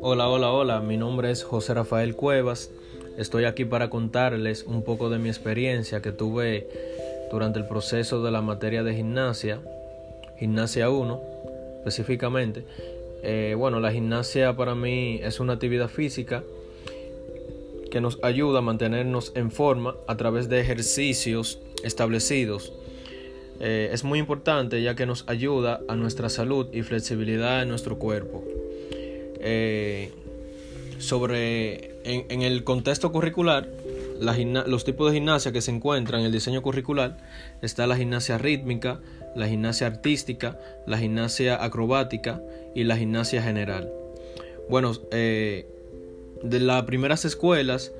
Hola, hola, hola, mi nombre es José Rafael Cuevas. Estoy aquí para contarles un poco de mi experiencia que tuve durante el proceso de la materia de gimnasia, gimnasia 1 específicamente. Eh, bueno, la gimnasia para mí es una actividad física que nos ayuda a mantenernos en forma a través de ejercicios establecidos. Eh, es muy importante ya que nos ayuda a nuestra salud y flexibilidad en nuestro cuerpo. Eh, sobre en, el contexto curricular, los tipos de gimnasia que se encuentran en el diseño curricular está la gimnasia rítmica, la gimnasia artística, la gimnasia acrobática y la gimnasia general. Bueno, eh, de las primeras escuelas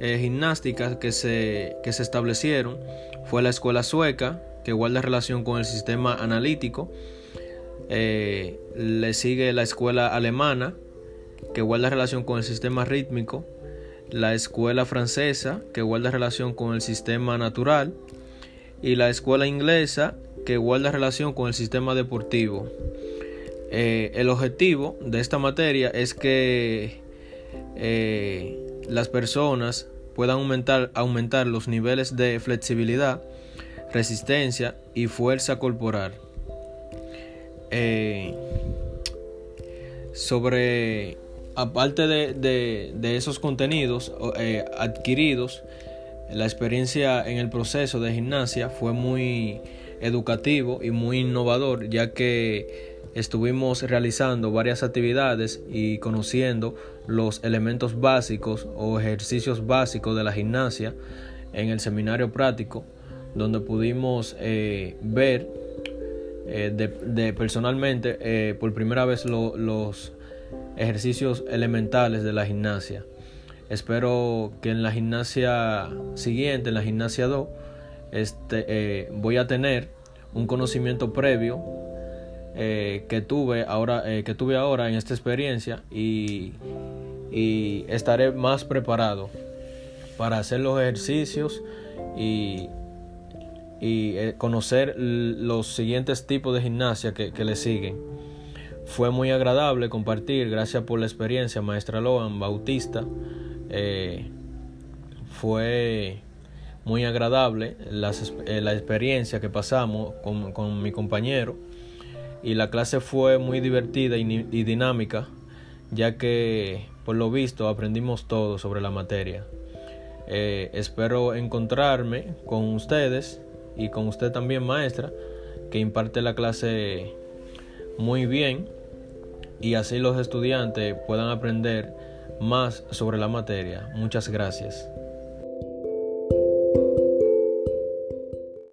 gimnásticas que se, que se establecieron fue la escuela sueca, que guarda relación con el sistema analítico. Eh, le sigue la escuela alemana, que guarda relación con el sistema rítmico. La escuela francesa, que guarda relación con el sistema natural. Y la escuela inglesa, que guarda relación con el sistema deportivo. Eh, el objetivo de esta materia es que eh, las personas puedan aumentar, aumentar los niveles de flexibilidad, resistencia y fuerza corporal. Eh, sobre, aparte de, esos contenidos eh, adquiridos, la experiencia en el proceso de gimnasia fue muy educativo y muy innovador, ya que estuvimos realizando varias actividades y conociendo los elementos básicos o ejercicios básicos de la gimnasia en el seminario práctico, donde pudimos eh, ver eh, de, personalmente eh, por primera vez los ejercicios elementales de la gimnasia. Espero que en la gimnasia siguiente, en la gimnasia 2, este, voy a tener un conocimiento previo que tuve ahora que tuve ahora en esta experiencia y, estaré más preparado para hacer los ejercicios y, eh, conocer los siguientes tipos de gimnasia que, le siguen. Fue muy agradable compartir, gracias por la experiencia, maestra Loan Bautista. fue muy agradable la, experiencia que pasamos con, con mi compañero y la clase fue muy divertida y, dinámica, ya que por lo visto aprendimos todo sobre la materia. Eh, espero encontrarme con ustedes y con usted también, maestra, que imparte la clase muy bien y así los estudiantes puedan aprender más sobre la materia. Muchas gracias.